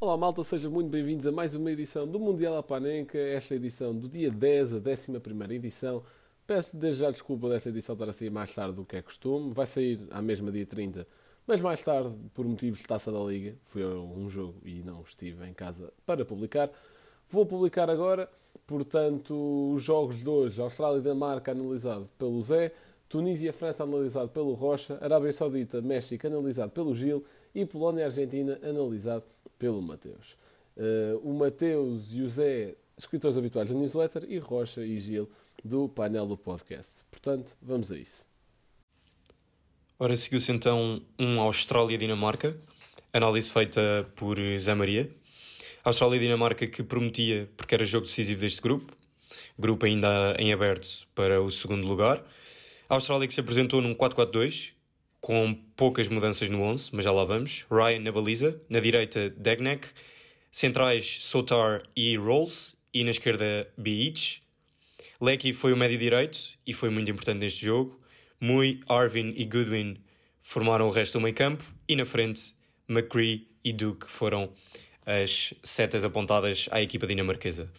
Olá malta, sejam muito bem-vindos a mais uma edição do Mundial Apanenca, esta edição do dia 10, a 11 edição. Peço desde já desculpa desta edição estar a sair mais tarde do que é costume, vai sair à mesma dia 30, mas mais tarde, por motivos de taça da Liga, foi um jogo e não estive em casa para publicar. Vou publicar agora, portanto, os jogos de hoje, Austrália e Dinamarca analisado pelo Zé, Tunísia e França analisado pelo Rocha, Arábia Saudita, México analisado pelo Gil e Polónia e Argentina analisado pelo Mateus. Uh, o Mateus e o Zé, escritores habituais da newsletter, e Rocha e Gil do painel do podcast. Portanto, vamos a isso. Ora, seguiu-se então um Austrália-Dinamarca, análise feita por Zé Maria. Austrália-Dinamarca que prometia, porque era jogo decisivo deste grupo, grupo ainda em aberto para o segundo lugar. A Austrália que se apresentou num 4-4-2, com poucas mudanças no 11, mas já lá vamos. Ryan na baliza, na direita Degnek, centrais Sotar e Rolls, e na esquerda Beach. Lecky foi o médio direito e foi muito importante neste jogo. Mui, Arvin e Goodwin formaram o resto do meio campo e na frente McCree e Duke foram as setas apontadas à equipa dinamarquesa.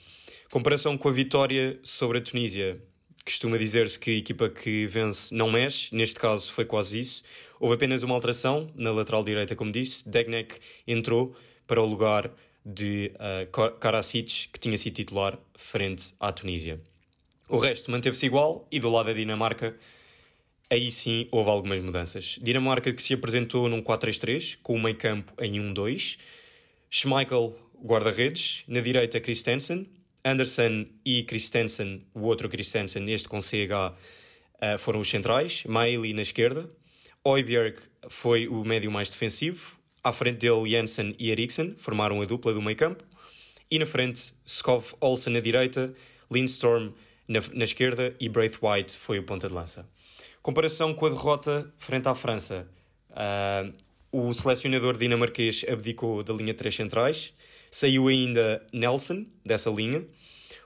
Comparação com a vitória sobre a Tunísia, costuma dizer-se que a equipa que vence não mexe, neste caso foi quase isso. Houve apenas uma alteração na lateral direita, como disse. Degnek entrou para o lugar de uh, que tinha sido titular frente à Tunísia. O resto manteve-se igual e do lado da Dinamarca, aí sim houve algumas mudanças. Dinamarca que se apresentou num 4-3-3, com o meio campo em 1-2. Schmeichel, guarda-redes. Na direita, Christensen. Anderson e Christensen, o outro Christensen, este com CH, uh, foram os centrais. Maili na esquerda. Oibjerg foi o médio mais defensivo. À frente dele, Jensen e Eriksen formaram a dupla do meio campo. E na frente, Skov Olsen na direita, Lindstrom na, na esquerda e Braithwaite foi o ponta de lança. Comparação com a derrota frente à França. Uh, o selecionador dinamarquês abdicou da linha 3 centrais, saiu ainda Nelson dessa linha.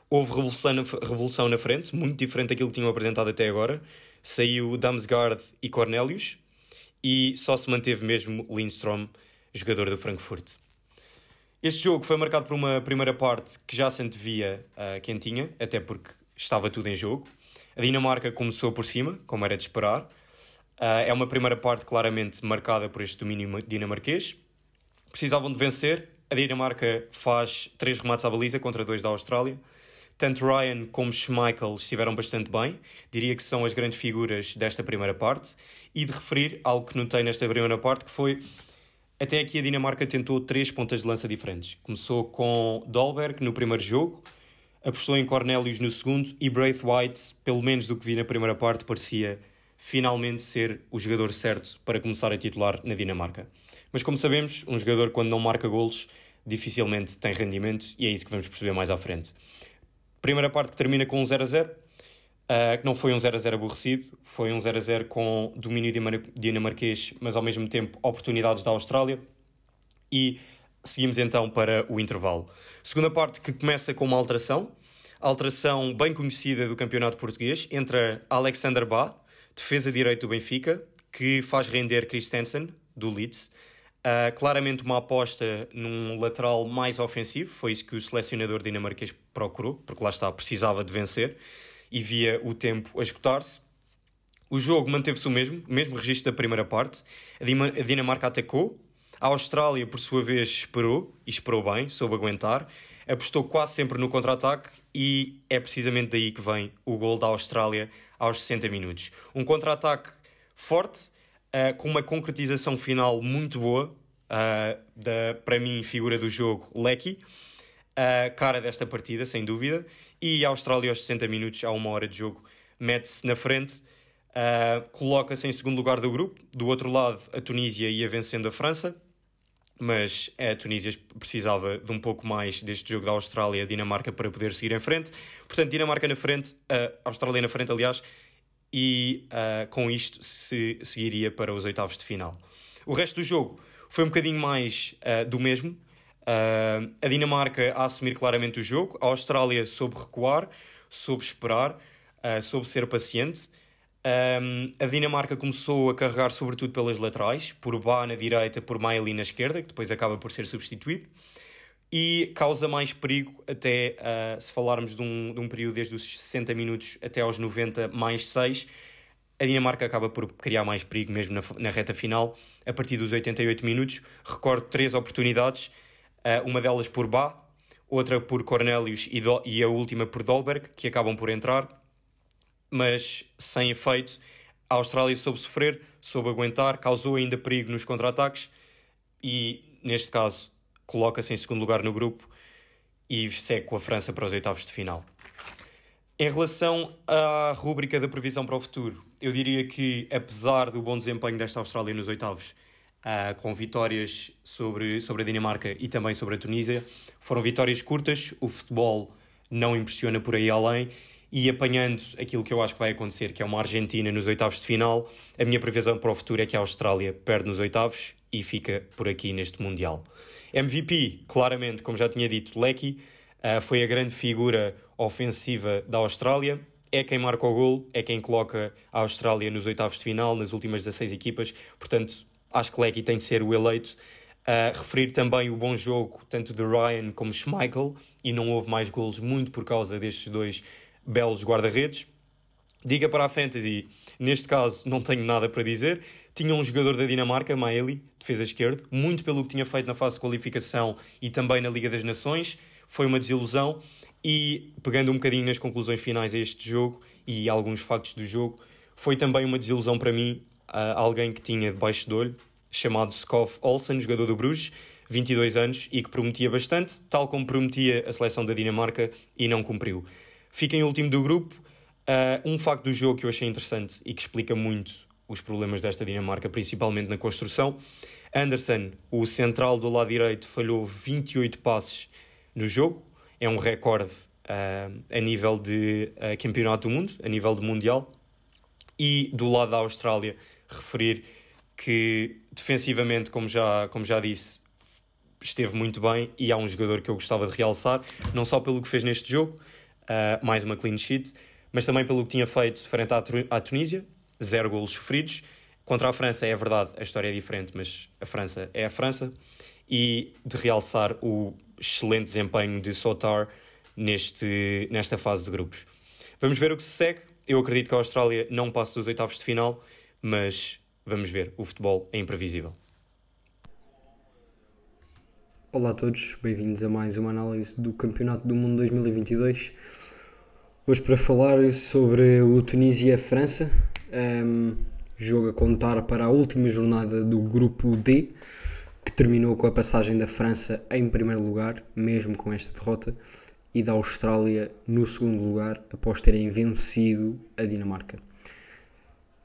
Houve revolução na, revolução na frente, muito diferente daquilo que tinham apresentado até agora. Saiu Damsgaard e Cornelius e só se manteve mesmo Lindstrom, jogador do Frankfurt. Este jogo foi marcado por uma primeira parte que já se antevia uh, quentinha, até porque estava tudo em jogo. A Dinamarca começou por cima, como era de esperar. Uh, é uma primeira parte claramente marcada por este domínio dinamarquês. Precisavam de vencer. A Dinamarca faz três remates à baliza contra dois da Austrália. Tanto Ryan como Schmeichel estiveram bastante bem. Diria que são as grandes figuras desta primeira parte. E de referir algo que notei nesta primeira parte, que foi... Até aqui a Dinamarca tentou três pontas de lança diferentes. Começou com Dolberg no primeiro jogo, apostou em Cornelius no segundo e Braithwaite, pelo menos do que vi na primeira parte, parecia finalmente ser o jogador certo para começar a titular na Dinamarca. Mas como sabemos, um jogador quando não marca golos dificilmente tem rendimento e é isso que vamos perceber mais à frente. Primeira parte que termina com um 0 a 0, uh, que não foi um 0 a 0 aborrecido, foi um 0 a 0 com domínio dinamarquês, mas ao mesmo tempo oportunidades da Austrália. E seguimos então para o intervalo. Segunda parte que começa com uma alteração, alteração bem conhecida do campeonato português, entre Alexander Bá, defesa direito do Benfica, que faz render Christensen, do Leeds. Uh, claramente uma aposta num lateral mais ofensivo, foi isso que o selecionador dinamarquês procurou, porque lá está, precisava de vencer e via o tempo a escutar-se. O jogo manteve-se o mesmo, o mesmo registro da primeira parte. A Dinamarca atacou, a Austrália, por sua vez, esperou, e esperou bem, soube aguentar, apostou quase sempre no contra-ataque e é precisamente daí que vem o gol da Austrália aos 60 minutos. Um contra-ataque forte, uh, com uma concretização final muito boa, uh, da, para mim, figura do jogo, Lecky, uh, cara desta partida, sem dúvida, e a Austrália aos 60 minutos, a uma hora de jogo, mete-se na frente, coloca-se em segundo lugar do grupo, do outro lado a Tunísia ia vencendo a França, mas a Tunísia precisava de um pouco mais deste jogo da Austrália e Dinamarca para poder seguir em frente. Portanto, Dinamarca na frente, a Austrália na frente, aliás, e uh, com isto se seguiria para os oitavos de final. O resto do jogo foi um bocadinho mais uh, do mesmo. Uh, a Dinamarca a assumir claramente o jogo, a Austrália soube recuar, soube esperar, soube ser paciente. Um, a Dinamarca começou a carregar sobretudo pelas laterais, por Bá na direita, por Maeli na esquerda, que depois acaba por ser substituído, e causa mais perigo até, uh, se falarmos de um, de um período desde os 60 minutos até aos 90 mais 6, a Dinamarca acaba por criar mais perigo mesmo na, na reta final, a partir dos 88 minutos. Recordo três oportunidades, uh, uma delas por Bá, outra por Cornelius e, do, e a última por Dolberg, que acabam por entrar mas sem efeito. A Austrália soube sofrer, soube aguentar, causou ainda perigo nos contra-ataques e, neste caso, coloca-se em segundo lugar no grupo e segue com a França para os oitavos de final. Em relação à rúbrica da previsão para o futuro, eu diria que, apesar do bom desempenho desta Austrália nos oitavos, uh, com vitórias sobre, sobre a Dinamarca e também sobre a Tunísia, foram vitórias curtas, o futebol não impressiona por aí além e apanhando aquilo que eu acho que vai acontecer, que é uma Argentina nos oitavos de final, a minha previsão para o futuro é que a Austrália perde nos oitavos e fica por aqui neste Mundial. MVP, claramente, como já tinha dito, Lecky, uh, foi a grande figura ofensiva da Austrália, é quem marca o gol, é quem coloca a Austrália nos oitavos de final, nas últimas 16 equipas, portanto, acho que Lecky tem de ser o eleito. Uh, referir também o bom jogo, tanto de Ryan como Schmeichel, e não houve mais golos muito por causa destes dois belos guarda-redes. Diga para a Fantasy, neste caso não tenho nada para dizer. Tinha um jogador da Dinamarca, Maeli, defesa esquerda, muito pelo que tinha feito na fase de qualificação e também na Liga das Nações. Foi uma desilusão e, pegando um bocadinho nas conclusões finais a este jogo e alguns factos do jogo, foi também uma desilusão para mim alguém que tinha debaixo do olho, chamado Skov Olsen, jogador do Bruges, 22 anos, e que prometia bastante, tal como prometia a seleção da Dinamarca e não cumpriu. Fica em último do grupo. Uh, um facto do jogo que eu achei interessante e que explica muito os problemas desta Dinamarca, principalmente na construção. Anderson, o central do lado direito, falhou 28 passes no jogo. É um recorde uh, a nível de uh, campeonato do mundo, a nível de mundial. E do lado da Austrália, referir que defensivamente, como já, como já disse, esteve muito bem e há um jogador que eu gostava de realçar, não só pelo que fez neste jogo, uh, mais uma clean sheet, mas também pelo que tinha feito frente à, Tunísia, zero golos sofridos. Contra a França, é verdade, a história é diferente, mas a França é a França. E de realçar o excelente desempenho de Sotar neste, nesta fase de grupos. Vamos ver o que se segue. Eu acredito que a Austrália não passe dos oitavos de final, mas vamos ver. O futebol é imprevisível. Olá a todos, bem-vindos a mais uma análise do Campeonato do Mundo 2022. Hoje para falar sobre o Tunísia-França, um, jogo a contar para a última jornada do Grupo D, que terminou com a passagem da França em primeiro lugar, mesmo com esta derrota, e da Austrália no segundo lugar, após terem vencido a Dinamarca.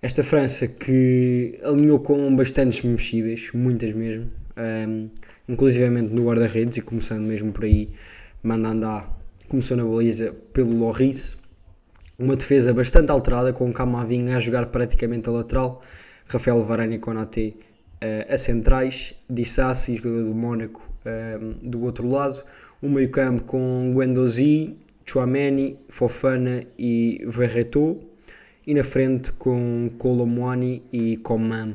Esta França que alinhou com bastantes mexidas, muitas mesmo, um, inclusivamente no guarda-redes e começando mesmo por aí, Mandanda começou na baliza pelo Loris, uma defesa bastante alterada com Camavinga a jogar praticamente a lateral, Rafael Varane e Konaté uh, a centrais, Dissassi, jogador do Mónaco, uh, do outro lado, um meio campo com Guendouzi, Chouameni, Fofana e Verretou, e na frente com Colomwani e Coman.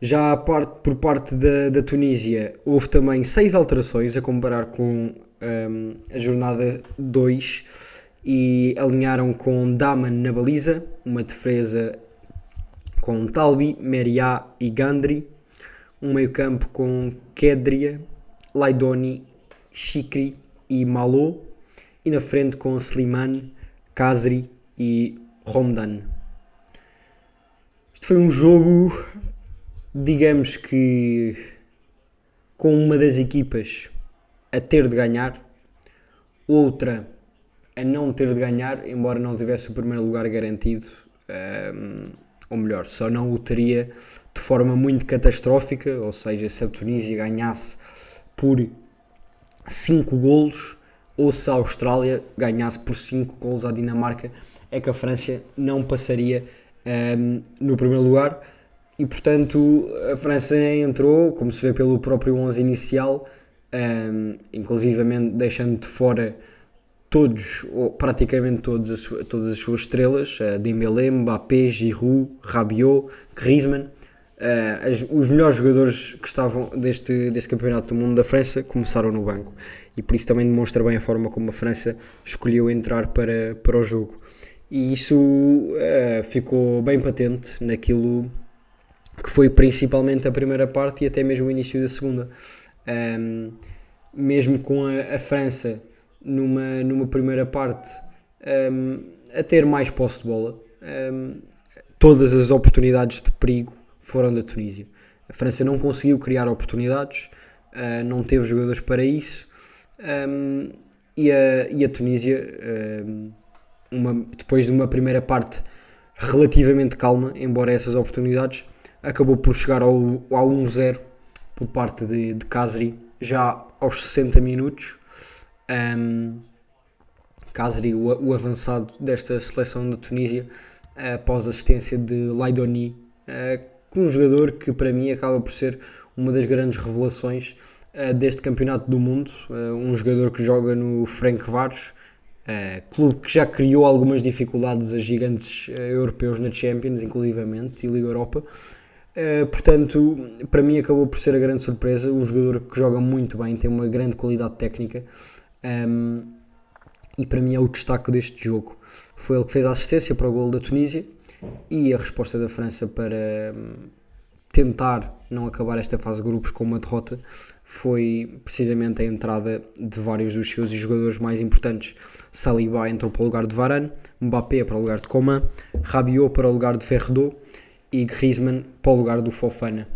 Já parte, por parte da, da Tunísia, houve também seis alterações a comparar com um, a jornada 2 e alinharam com Daman na baliza, uma defesa com Talbi, Meriá e Gandri, um meio-campo com Kedria, Laidoni, Chikri e Malô, e na frente com Slimane, Kazri e Romdan. Isto foi um jogo digamos que com uma das equipas a ter de ganhar, outra a não ter de ganhar, embora não tivesse o primeiro lugar garantido, um, ou melhor, só não o teria de forma muito catastrófica, ou seja, se a Tunísia ganhasse por 5 golos, ou se a Austrália ganhasse por 5 golos à Dinamarca, é que a França não passaria um, no primeiro lugar e portanto a França entrou, como se vê pelo próprio 11 inicial, um, inclusivamente deixando de fora todos, ou praticamente todos as, todas as suas estrelas, uh, Dembélé, Mbappé, Giroud, Rabiot, Griezmann, uh, as, os melhores jogadores que estavam deste, deste campeonato do mundo da França começaram no banco. E por isso também demonstra bem a forma como a França escolheu entrar para, para o jogo. E isso uh, ficou bem patente naquilo que foi principalmente a primeira parte e até mesmo o início da segunda um, mesmo com a, a França numa, numa primeira parte um, a ter mais posse de bola. Um, todas as oportunidades de perigo foram da Tunísia. A França não conseguiu criar oportunidades, uh, não teve jogadores para isso e, a, e a Tunísia, uma, depois de uma primeira parte relativamente calma, embora essas oportunidades, acabou por chegar ao, ao 1-0 por parte de, de Kazri já aos 60 minutos. Um, Kazri, o, o, avançado desta seleção da Tunísia, após assistência de Laidoni, uh, um jogador que para mim acaba por ser uma das grandes revelações uh, deste campeonato do mundo, uh, um jogador que joga no Frank Varos, uh, clube que já criou algumas dificuldades a gigantes europeus na Champions, inclusivamente, e Liga Europa. portanto, para mim acabou por ser a grande surpresa, um jogador que joga muito bem, tem uma grande qualidade técnica, um, e para mim é o destaque deste jogo. Foi ele que fez a assistência para o gol da Tunísia e a resposta da França para um, tentar não acabar esta fase de grupos com uma derrota foi precisamente a entrada de vários dos seus jogadores mais importantes. Saliba entrou para o lugar de Varane, Mbappé para o lugar de Coman, Rabiot para o lugar de Ferredot e Griezmann para o lugar do Fofana.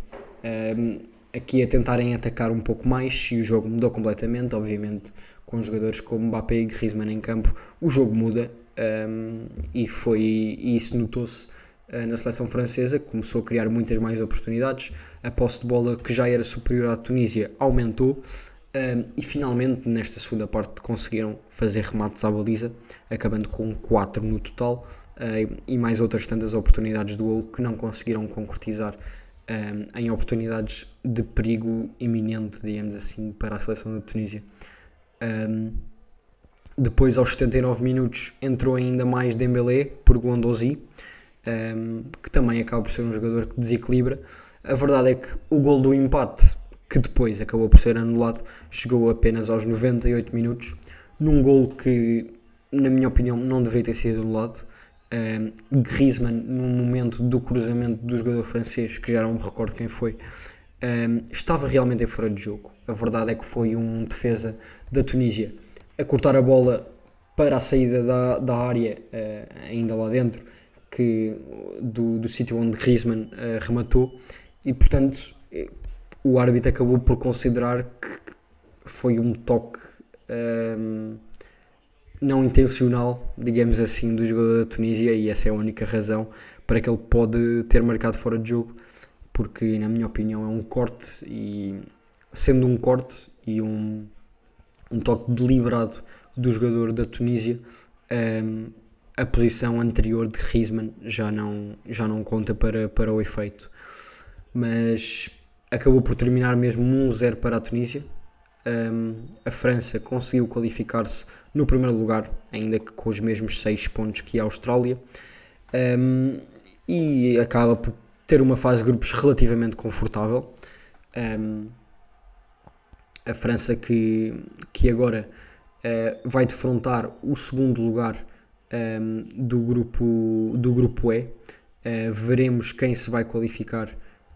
Um, aqui a tentarem atacar um pouco mais e o jogo mudou completamente, obviamente com jogadores como Mbappé e Griezmann em campo, o jogo muda um, e foi e isso notou-se na seleção francesa, começou a criar muitas mais oportunidades, a posse de bola que já era superior à Tunísia aumentou. Um, e finalmente nesta segunda parte conseguiram fazer remates à baliza, acabando com 4 no total. Uh, e mais outras tantas oportunidades do golo que não conseguiram concretizar um, em oportunidades de perigo iminente, digamos assim, para a seleção da Tunísia. Depois, aos 79 minutos, entrou ainda mais Dembélé por Guendouzi, um, que também acaba por ser um jogador que desequilibra. A verdade é que o gol do empate, que depois acabou por ser anulado, chegou apenas aos 98 minutos, num gol que, na minha opinião, não deveria ter sido anulado. Um, Griezmann, no momento do cruzamento do jogador francês, que já não me recordo quem foi, um, estava realmente em fora de jogo. A verdade é que foi um defesa da Tunísia a cortar a bola para a saída da, da área, uh, ainda lá dentro, que, do, do sítio onde Griezmann uh, rematou, e portanto o árbitro acabou por considerar que foi um toque um, não intencional, digamos assim, do jogador da Tunísia, e essa é a única razão para que ele pode ter marcado fora de jogo porque na minha opinião é um corte e sendo um corte e um, um toque deliberado do jogador da Tunísia um, a posição anterior de Griezmann já não, já não conta para, para o efeito. Mas acabou por terminar mesmo 1-0 para a Tunísia. Um, a França conseguiu qualificar-se no primeiro lugar ainda que com os mesmos 6 pontos que a Austrália. Um, e acaba por ter uma fase de grupos relativamente confortável. Um, a França que, que agora uh, vai defrontar o segundo lugar um, do, grupo, do grupo E. Uh, veremos quem se vai qualificar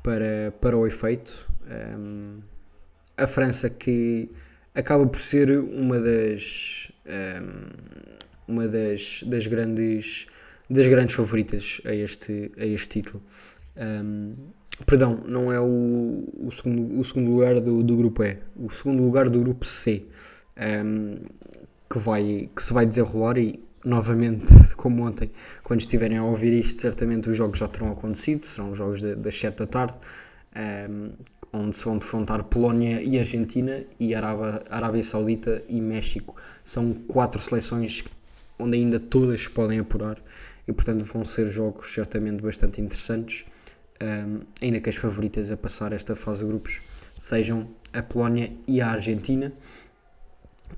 para, para o efeito. Um, a França que acaba por ser uma das uma das, das grandes das grandes favoritas a este, a este título. Um, perdão, não é o, o, segundo, o segundo lugar do, do grupo E, o segundo lugar do grupo C, um, que, vai, que se vai desenrolar e novamente, como ontem, quando estiverem a ouvir isto, certamente os jogos já terão acontecido, serão os jogos das 7 da tarde, um, onde se vão defrontar Polónia e Argentina e Arábia, Arábia Saudita e México. São quatro seleções onde ainda todas podem apurar e portanto vão ser jogos certamente bastante interessantes um, ainda que as favoritas a passar esta fase de grupos sejam a Polónia e a Argentina,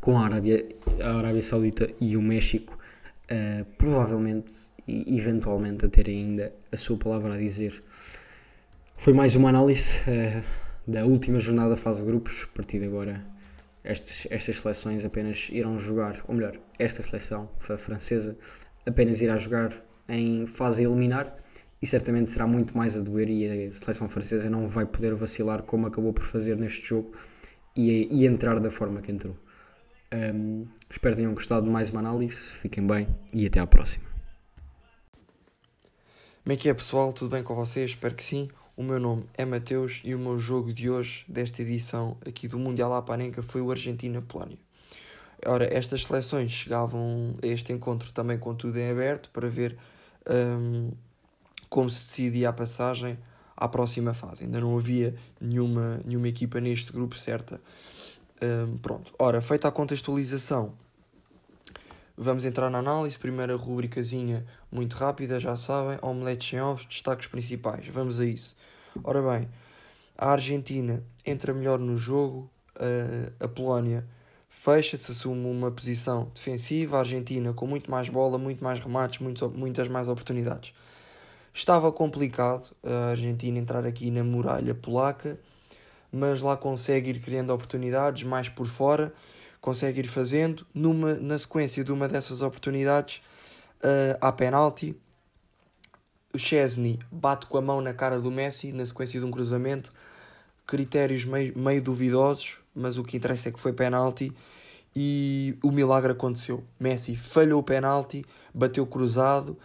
com a Arábia a Arábia Saudita e o México uh, provavelmente e eventualmente a ter ainda a sua palavra a dizer. Foi mais uma análise uh, da última jornada da fase de grupos. A partir de agora, estes, estas seleções apenas irão jogar, ou melhor, esta seleção francesa apenas irá jogar em fase eliminar e certamente será muito mais a doer e a seleção francesa não vai poder vacilar como acabou por fazer neste jogo e, e entrar da forma que entrou. Um, espero tenham gostado de mais uma análise, fiquem bem e até à próxima. Como é que é pessoal? Tudo bem com vocês? Espero que sim. O meu nome é Mateus e o meu jogo de hoje, desta edição aqui do Mundial Apanenca, foi o Argentina-Polónia. Ora, estas seleções chegavam a este encontro também com tudo em aberto para ver um, como se decidia a passagem à próxima fase. Ainda não havia nenhuma, nenhuma equipa neste grupo certa. Um, pronto, ora, feita a contextualização, vamos entrar na análise. Primeira rubricazinha muito rápida, já sabem: Omelete sem ovos, destaques principais. Vamos a isso. Ora bem, a Argentina entra melhor no jogo, uh, a Polónia fecha-se, assume uma posição defensiva, a Argentina com muito mais bola, muito mais remates, muito, muitas mais oportunidades. Estava complicado a Argentina entrar aqui na muralha polaca, mas lá consegue ir criando oportunidades mais por fora, consegue ir fazendo. Numa, na sequência de uma dessas oportunidades, uh, há penalti. O Chesney bate com a mão na cara do Messi na sequência de um cruzamento. Critérios meio, meio duvidosos, mas o que interessa é que foi penalti e o milagre aconteceu. Messi falhou o penalti, bateu cruzado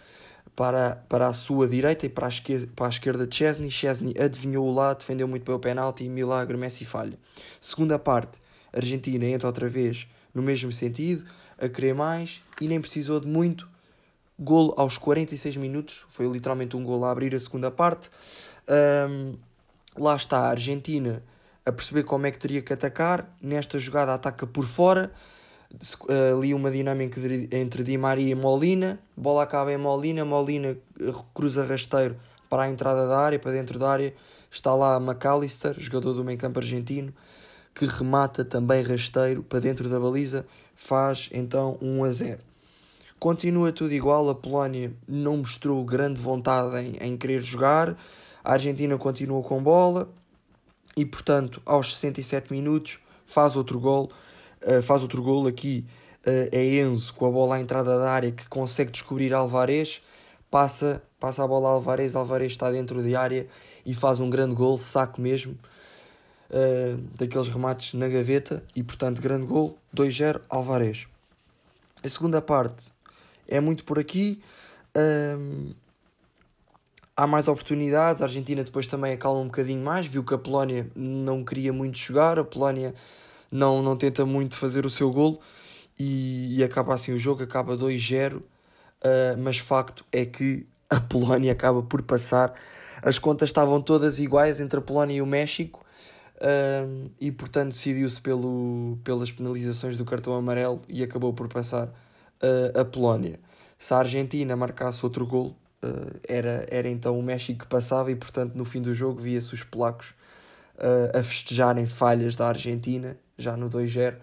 para, para a sua direita e para a esquerda, para a esquerda de Chesney. Chesney adivinhou o lado, defendeu muito bem o penalti e milagre, Messi falha. Segunda parte, Argentina entra outra vez no mesmo sentido, a querer mais e nem precisou de muito. Golo aos 46 minutos, foi literalmente um golo a abrir a segunda parte. Um, lá está a Argentina a perceber como é que teria que atacar. Nesta jogada ataca por fora, ali uma dinâmica entre Di Maria e Molina, bola acaba em Molina, Molina eh, cruza rasteiro para a entrada da área, para dentro da área, está lá McAllister, jogador do meio campo argentino, que remata também rasteiro para dentro da baliza, faz então 1 a 0. Continua tudo igual, a Polónia não mostrou grande vontade em, em querer jogar, a Argentina continua com bola. E portanto aos 67 minutos faz outro gol uh, faz outro gol aqui. Uh, é Enzo com a bola à entrada da área que consegue descobrir Alvarez, passa, passa a bola a Alvarez, Alvarez está dentro de área e faz um grande gol, saco mesmo, uh, daqueles remates na gaveta e portanto grande gol, 2-0 Alvarez. A segunda parte é muito por aqui. há mais oportunidades. A Argentina depois também acalma um bocadinho mais. Viu que a Polónia não queria muito jogar. A Polónia não, não tenta muito fazer o seu golo e, e acaba assim o jogo, acaba 2-0, uh, ah, mas facto é que a Polónia acaba por passar. As contas estavam todas iguais entre a Polónia e o México uh, e portanto decidiu-se pelas penalizações do cartão amarelo e acabou por passar uh, a Polónia. Se a Argentina marcasse outro golo, era, era então o México que passava e portanto no fim do jogo via-se os polacos a festejarem falhas da Argentina já no 2-0.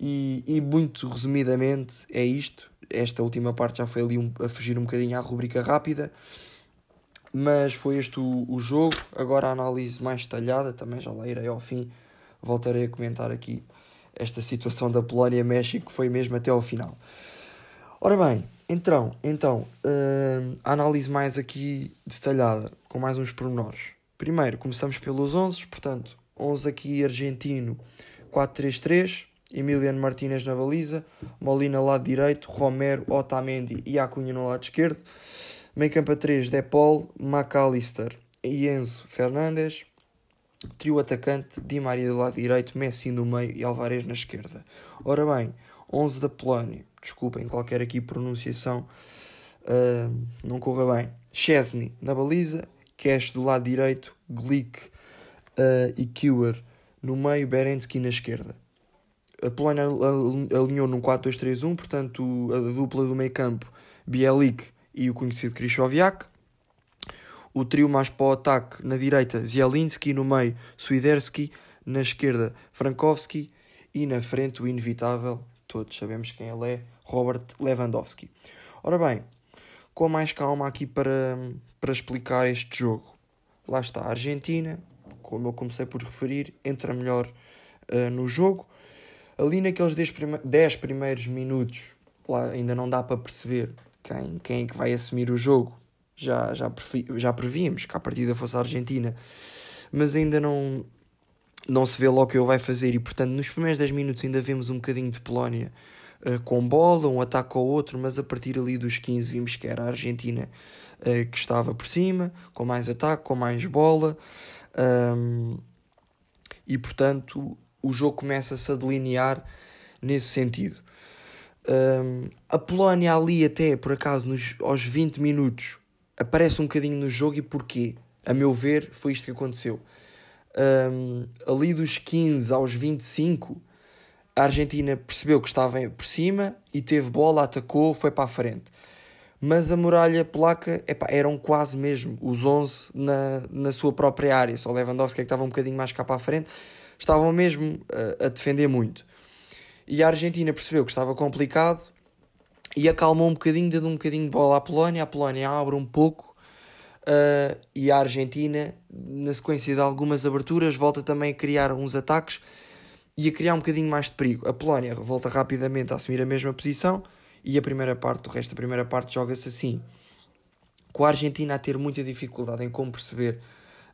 E, e muito resumidamente é isto. Esta última parte já foi ali um, a fugir um bocadinho à rubrica rápida. Mas foi este o, o jogo. Agora a análise mais detalhada, também já lá irei ao fim. Voltarei a comentar aqui esta situação da Polónia-México, que foi mesmo até ao final. Ora bem, então, então uh, a análise mais aqui detalhada, com mais uns pormenores. Primeiro, começamos pelos 11, portanto, 11 aqui argentino, 4-3-3, Emiliano Martínez na baliza, Molina lado direito, Romero, Otamendi e Acunha no lado esquerdo. Meio campo a 3, Depol, McAllister e Enzo Fernandes. Trio atacante, Di Maria do lado direito, Messi no meio e Alvarez na esquerda. Ora bem, 11 da Polónia. Desculpem qualquer aqui pronunciação, uh, não corra bem. Chesney na baliza, Cash do lado direito, Glick uh, e Kewer no meio, Berensky na esquerda. A Polónia alinhou num 4-2-3-1, portanto, a dupla do meio campo, Bielik e o conhecido Krychowiak. O trio mais para o ataque, na direita, Zielinski, no meio, Swiderski, na esquerda, Frankowski e na frente, o inevitável todos sabemos quem ele é, Robert Lewandowski. Ora bem, com mais calma aqui para, para explicar este jogo. Lá está, a Argentina, como eu comecei por referir, entra melhor uh, no jogo. Ali naqueles 10, prime 10 primeiros minutos, lá ainda não dá para perceber quem, quem é que vai assumir o jogo. Já, já, já prevíamos que a partida fosse a Argentina, mas ainda não, não se vê logo o que ele vai fazer. E portanto, nos primeiros 10 minutos ainda vemos um bocadinho de Polónia uh, com bola, um ataque ao outro, mas a partir ali dos 15 vimos que era a Argentina uh, que estava por cima, com mais ataque, com mais bola. Um, e portanto, o jogo começa-se a delinear nesse sentido. Um, a Polónia ali até, por acaso, nos, aos 20 minutos, aparece um bocadinho no jogo e porquê? A meu ver, foi isto que aconteceu. Um, ali dos 15 aos 25, a Argentina percebeu que estava por cima e teve bola, atacou, foi para a frente. Mas a muralha polaca, epá, eram quase mesmo os 11 na, na sua própria área. Só Lewandowski é que estava um bocadinho mais cá para a frente. Estavam mesmo a, a defender muito. E a Argentina percebeu que estava complicado e acalmou um bocadinho, dando um bocadinho de bola à Polónia. A Polónia abre um pouco uh, e a Argentina, na sequência de algumas aberturas, volta também a criar uns ataques e a criar um bocadinho mais de perigo. A Polónia volta rapidamente a assumir a mesma posição e a primeira parte, o resto da primeira parte, joga-se assim. Com a Argentina a ter muita dificuldade em como perceber,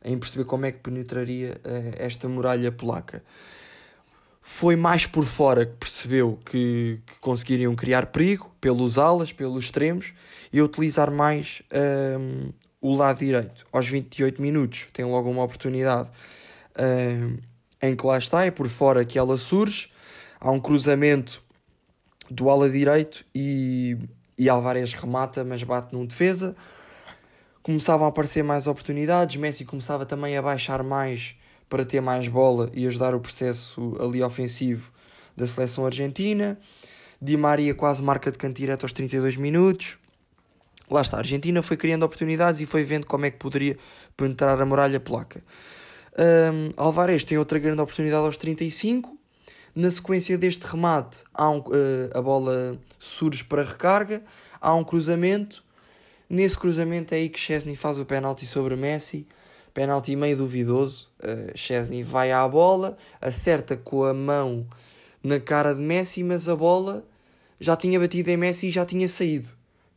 em perceber como é que penetraria uh, esta muralha polaca. Foi mais por fora que percebeu que, que conseguiriam criar perigo, pelos alas, pelos extremos, e utilizar mais um, o lado direito. Aos 28 minutos tem logo uma oportunidade um, em que lá está, é por fora que ela surge. Há um cruzamento do ala direito e, e Alvarez remata, mas bate num defesa. Começavam a aparecer mais oportunidades, Messi começava também a baixar mais para ter mais bola e ajudar o processo ali ofensivo da seleção argentina. Di Maria quase marca de canto direto aos 32 minutos. Lá está, a Argentina foi criando oportunidades e foi vendo como é que poderia penetrar a muralha polaca. Um, Alvarez tem outra grande oportunidade aos 35. Na sequência deste remate, há um, uh, a bola surge para recarga, há um cruzamento. Nesse cruzamento é aí que Chesney faz o penalti sobre Messi. Penalti meio duvidoso. Uh, Chesney vai à bola, acerta com a mão na cara de Messi, mas a bola já tinha batido em Messi e já tinha saído.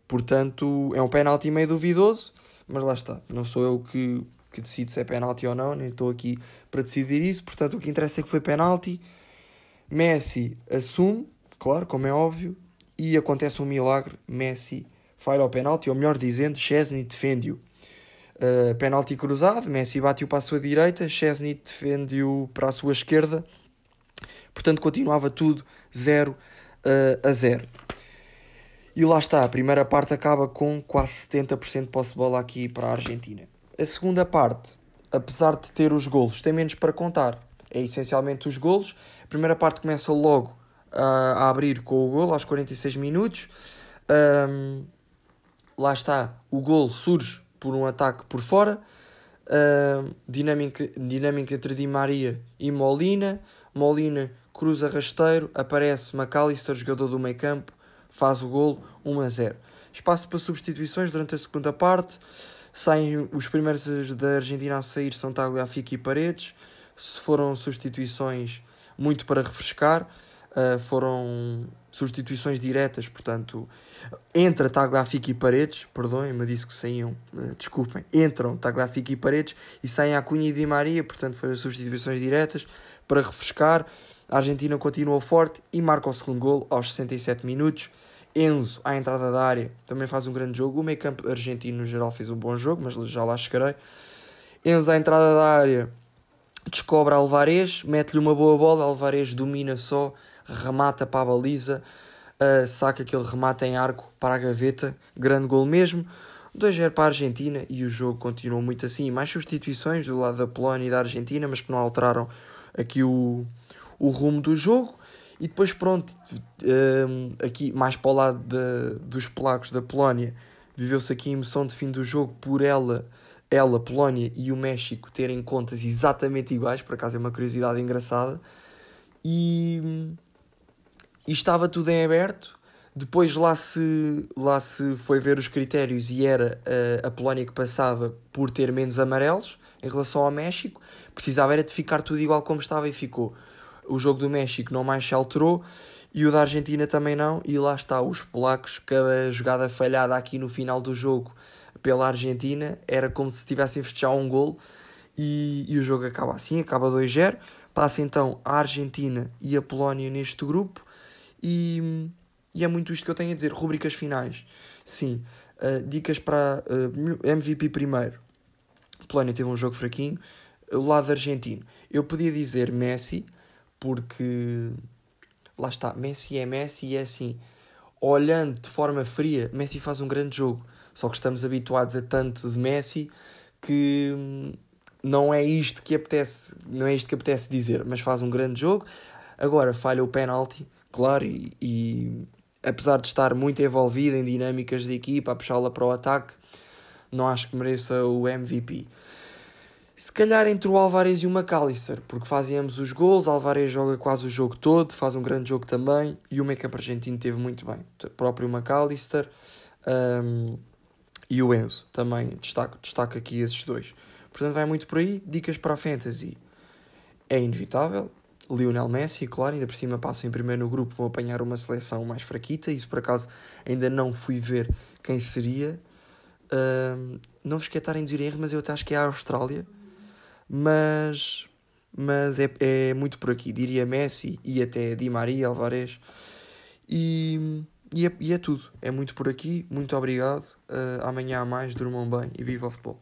Portanto, é um penalti meio duvidoso, mas lá está. Não sou eu que, que decido se é penalti ou não, nem estou aqui para decidir isso. Portanto, o que interessa é que foi penalti. Messi assume, claro, como é óbvio, e acontece um milagre. Messi falha o penalti, ou melhor dizendo, Chesney defende-o. Uh, penalti cruzado, Messi bate-o para a sua direita, Chesney defende-o para a sua esquerda. Portanto, continuava tudo 0 uh, a 0. E lá está, a primeira parte acaba com quase 70% de posse de bola aqui para a Argentina. A segunda parte, apesar de ter os golos, tem menos para contar. É essencialmente os golos primeira parte começa logo uh, a abrir com o gol aos 46 minutos. Um, lá está, o gol surge por um ataque por fora. Dinâmica, dinâmica entre Di Maria e Molina. Molina cruza rasteiro, aparece McAllister, jogador do meio campo, faz o gol 1 a 0. Espaço para substituições durante a segunda parte. Saem os primeiros da Argentina a sair são Tagliafico e Paredes. Se foram substituições muito para refrescar. Uh, foram substituições diretas, portanto, entra Tagliafico e Paredes, perdoem-me, disse que saíam, uh, desculpem, entram Tagliafico e Paredes e saem a Cunha e Di Maria, portanto, foram substituições diretas para refrescar. A Argentina continuou forte e marca o segundo gol aos 67 minutos. Enzo, à entrada da área, também faz um grande jogo. O meio campo argentino, no geral, fez um bom jogo, mas já lá chegarei. Enzo, à entrada da área, descobre Alvarez, mete-lhe uma boa bola, Alvarez domina só, remata para a baliza, uh, saca aquele remate em arco para a gaveta, grande gol mesmo. 2-0 para a Argentina e o jogo continuou muito assim. Mais substituições do lado da Polónia e da Argentina, mas que não alteraram aqui o, o rumo do jogo. E depois, pronto, ah, aqui mais para o lado de, dos polacos da Polónia, viveu-se aqui a emoção de fim do jogo por ela ela, Polónia e o México terem contas exatamente iguais, por acaso é uma curiosidade engraçada. E, e estava tudo em aberto. Depois lá se, lá se foi ver os critérios e era a, a Polónia que passava por ter menos amarelos em relação ao México. Precisava era de ficar tudo igual como estava e ficou. O jogo do México não mais se alterou e o da Argentina também não. E lá está, os polacos, cada jogada falhada aqui no final do jogo pela Argentina era como se tivessem festejar um gol e, e o jogo acaba assim, acaba 2-0. Passa então a Argentina e a Polónia neste grupo e, e é muito isto que eu tenho a dizer. Rubricas finais, sim. Uh, dicas para uh, MVP primeiro. A Polónia teve um jogo fraquinho. O lado argentino, eu podia dizer Messi, porque lá está, Messi é Messi e é assim. Olhando de forma fria, Messi faz um grande jogo. Só que estamos habituados a tanto de Messi que hum, não é isto que apetece, não é isto que apetece dizer, mas faz um grande jogo. Agora falha o penalti, claro, e, e apesar de estar muito envolvido em dinâmicas de equipa, a puxá-la para o ataque, não acho que mereça o MVP. Se calhar entre o Alvarez e o McAllister, porque fazem ambos os gols, Alvarez joga quase o jogo todo, faz um grande jogo também, e o make-up argentino teve muito bem. O próprio McAllister um, e o Enzo também, destaco, destaco aqui esses dois. Portanto, vai muito por aí. Dicas para a Fantasy. É inevitável. Lionel Messi, claro, ainda por cima passam em primeiro no grupo, vão apanhar uma seleção mais fraquita. Isso por acaso ainda não fui ver quem seria. Não vos quero estar a erro, mas eu até acho que é a Austrália. Mas, mas é, é muito por aqui. Diria Messi e até Di Maria, Alvarez. E, e, é, e é tudo. É muito por aqui. Muito obrigado. Uh, amanhã há mais. Durmam bem e viva o futebol.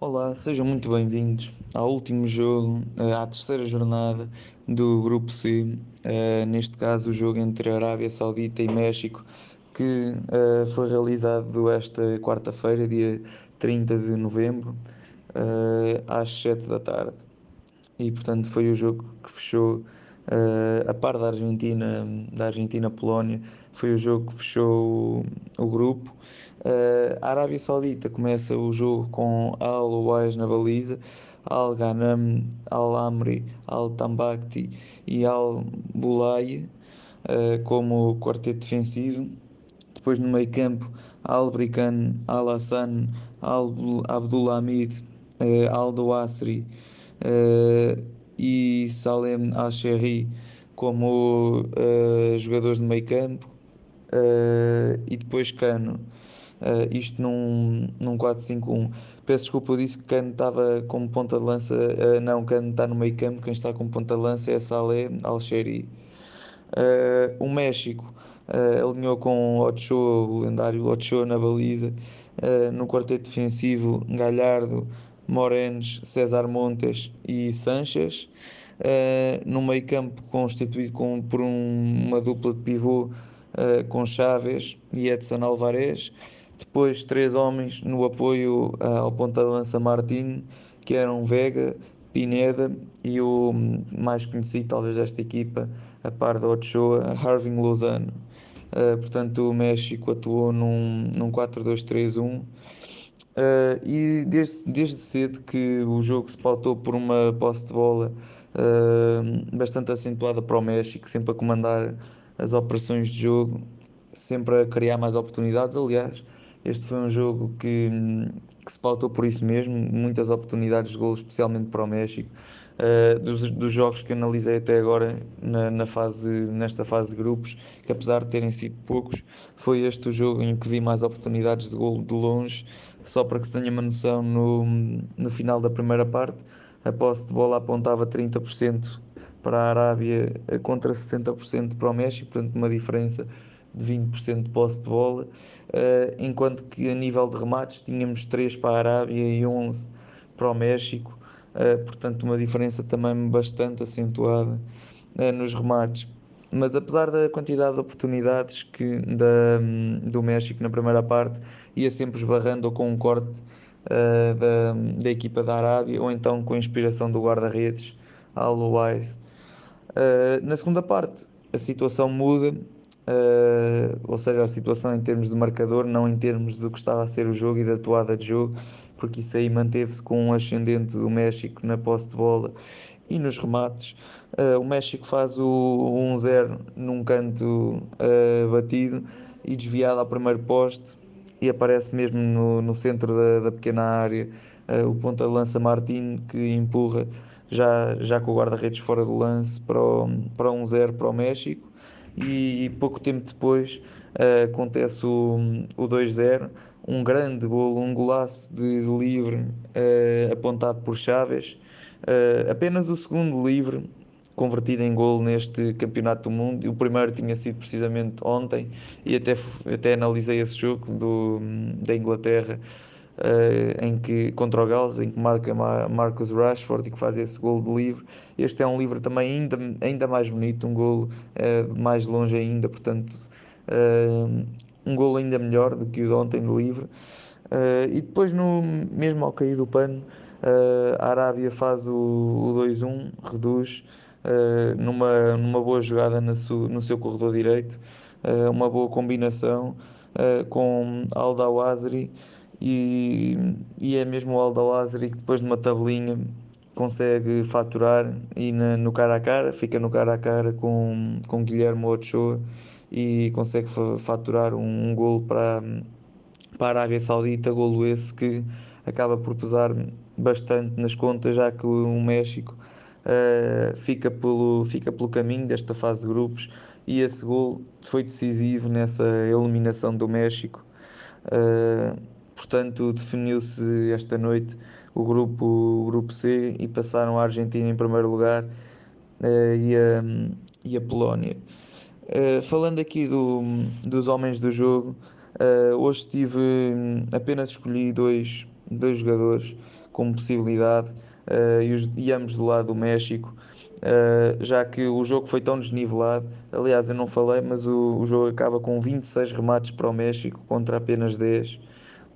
Olá, sejam muito bem-vindos ao último jogo, eh, à terceira jornada do Grupo C, eh, neste caso o jogo entre Arábia Saudita e México, que foi realizado esta quarta-feira, dia 30 de novembro, às 7 da tarde. E portanto foi o jogo que fechou a par da Argentina, da Argentina-Polónia, foi o jogo que fechou o, o grupo. Uh, a Arábia Saudita começa o jogo com Al-Wais na baliza, Al-Ghanam, Al-Amri, Al-Tambakti e Al-Bulay uh, como quarteto defensivo. Depois no meio campo, Al-Brikan, Al-Hassan, Al-Abdulhamid, uh, Al-Dawasri e Salem Al-Sherri como jogadores de meio campo. e depois Cano Uh, isto num, num 4-5-1. Peço desculpa, eu disse que Cano estava como ponta de lança. Uh, não, Cano está no meio campo. Quem está como ponta de lança é Salé Alcheri. Uh, o México uh, alinhou com Ochoa, o lendário Ochoa na baliza. no quarteto defensivo, Galhardo, Morenes, César Montes e Sanches. no meio campo, constituído com, por um, uma dupla de pivô com Chaves e Edson Alvarez. Depois, três homens no apoio ah, ao ponta de lança Martin, que eram Vega, Pineda e o mais conhecido, talvez, desta equipa, a par da Ochoa, Harving Lozano. Uh, portanto, o México atuou num, num 4-2-3-1. Uh, e desde, desde cedo que o jogo se pautou por uma posse de bola uh, bastante acentuada para o México, sempre a comandar as operações de jogo, sempre a criar mais oportunidades. Aliás, este foi um jogo que, que se pautou por isso mesmo, muitas oportunidades de gol, especialmente para o México. Uh, dos, dos, jogos que analisei até agora na, na, fase, nesta fase de grupos, que apesar de terem sido poucos, foi este o jogo em que vi mais oportunidades de gol de longe. Só para que se tenha uma noção, no, no final da primeira parte, a posse de bola apontava 30% para a Arábia contra 60% para o México, portanto, uma diferença de 20% de posse de bola, uh, enquanto que a nível de remates tínhamos 3 para a Arábia e 11 para o México, uh, portanto uma diferença também bastante acentuada nos remates. Mas apesar da quantidade de oportunidades que da, do México na primeira parte, ia sempre esbarrando ou com um corte da, da equipa da Arábia, ou então com a inspiração do guarda-redes, Al Wise. na segunda parte, a situação muda Uh, ou seja, a situação em termos de marcador, não em termos do que estava a ser o jogo e da atuada de jogo, porque isso aí manteve-se com um ascendente do México na posse de bola e nos remates. Uh, o México faz o 1-0 num canto uh, batido e desviado ao primeiro poste e aparece mesmo no, no centro da, da pequena área uh, o ponta de lança Martin que empurra já, já com o guarda-redes fora do lance para, o, para 1-0 para o México. E pouco tempo depois uh, acontece o, o 2-0, um grande golo, um golaço de, de livre uh, apontado por Chaves, apenas o segundo livre convertido em golo neste Campeonato do Mundo. O primeiro tinha sido precisamente ontem e até, até analisei esse jogo do, da Inglaterra uh, em que, contra o Gales, em que marca Marcus Rashford e que faz esse gol de livre. Este é um livre também ainda, ainda mais bonito, um gol uh, mais longe ainda, portanto, uh, um gol ainda melhor do que o de ontem de livre. e depois, no, mesmo ao cair do pano, a Arábia faz o, o 2-1, reduz. Uh, numa, numa boa jogada no seu, no seu corredor direito, uh, uma boa combinação uh, com Alda Wazri e, e é mesmo o Alda Lázaro que depois de uma tabelinha consegue faturar e na, no cara a cara, fica no cara a cara com, com Guilherme Ochoa e consegue faturar um, um golo para, para a Arábia Saudita, golo esse que acaba por pesar bastante nas contas, já que o México uh, fica, pelo, fica pelo caminho desta fase de grupos e esse golo foi decisivo nessa eliminação do México. Uh, Portanto, definiu-se esta noite o grupo, o grupo C e passaram a Argentina em primeiro lugar uh, e, a, e a Polónia. Uh, falando aqui do, dos homens do jogo, hoje tive apenas escolhi dois, dois jogadores como possibilidade e, os, e ambos do lado do México. Uh, já que o jogo foi tão desnivelado. Aliás, eu não falei, mas o, o jogo acaba com 26 remates para o México contra apenas 10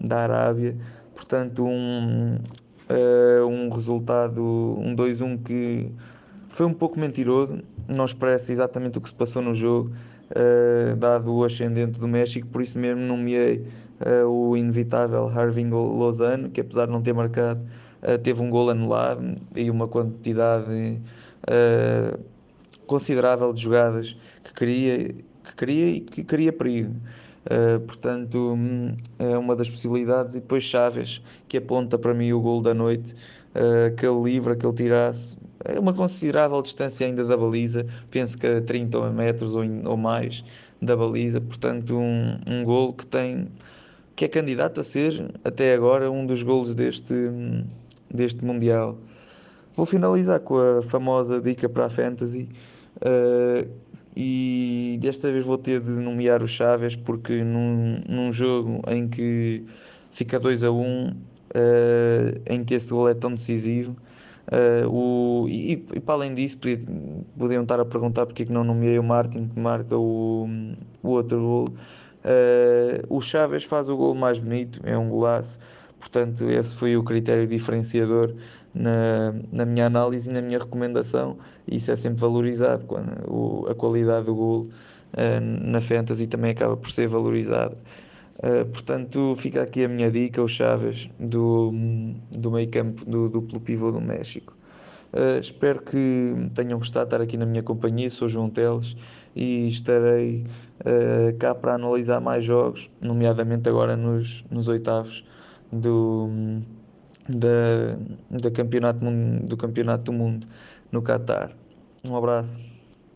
da Arábia. Portanto, um, uh, um resultado, um 2-1 que foi um pouco mentiroso, não expressa exatamente o que se passou no jogo, uh, dado o ascendente do México, por isso mesmo nomeei uh, o inevitável Harving Lozano, que apesar de não ter marcado, teve um gol anulado e uma quantidade considerável de jogadas que queria, que queria e que queria perigo. Uh, portanto, hum, é uma das possibilidades. E depois Chaves, que aponta para mim o gol da noite, uh, aquele livre, aquele tiraço, é uma considerável distância ainda da baliza, penso que a 30 metros ou, ou mais da baliza. Portanto, um, um gol que tem que é candidato a ser até agora um dos golos deste, deste Mundial. Vou finalizar com a famosa dica para a Fantasy. Uh, e desta vez vou ter de nomear o Chaves porque num, num jogo em que fica 2 a 1 um, uh, em que esse gol é tão decisivo uh, o, e, e, para além disso podiam estar a perguntar porque é que não nomeei o Martin que marca o, o outro gol uh, o Chaves faz o gol mais bonito é um golaço portanto esse foi o critério diferenciador na, na minha análise e na minha recomendação. Isso é sempre valorizado, quando o, a qualidade do gol uh, na Fantasy também acaba por ser valorizada. Uh, portanto, fica aqui a minha dica, o Chaves, do, do meio campo do duplo pivô do México. Uh, espero que tenham gostado de estar aqui na minha companhia. Sou João Teles e estarei uh, cá para analisar mais jogos, nomeadamente agora nos, nos oitavos do, da, da campeonato, do Campeonato do Mundo no Qatar. Um abraço.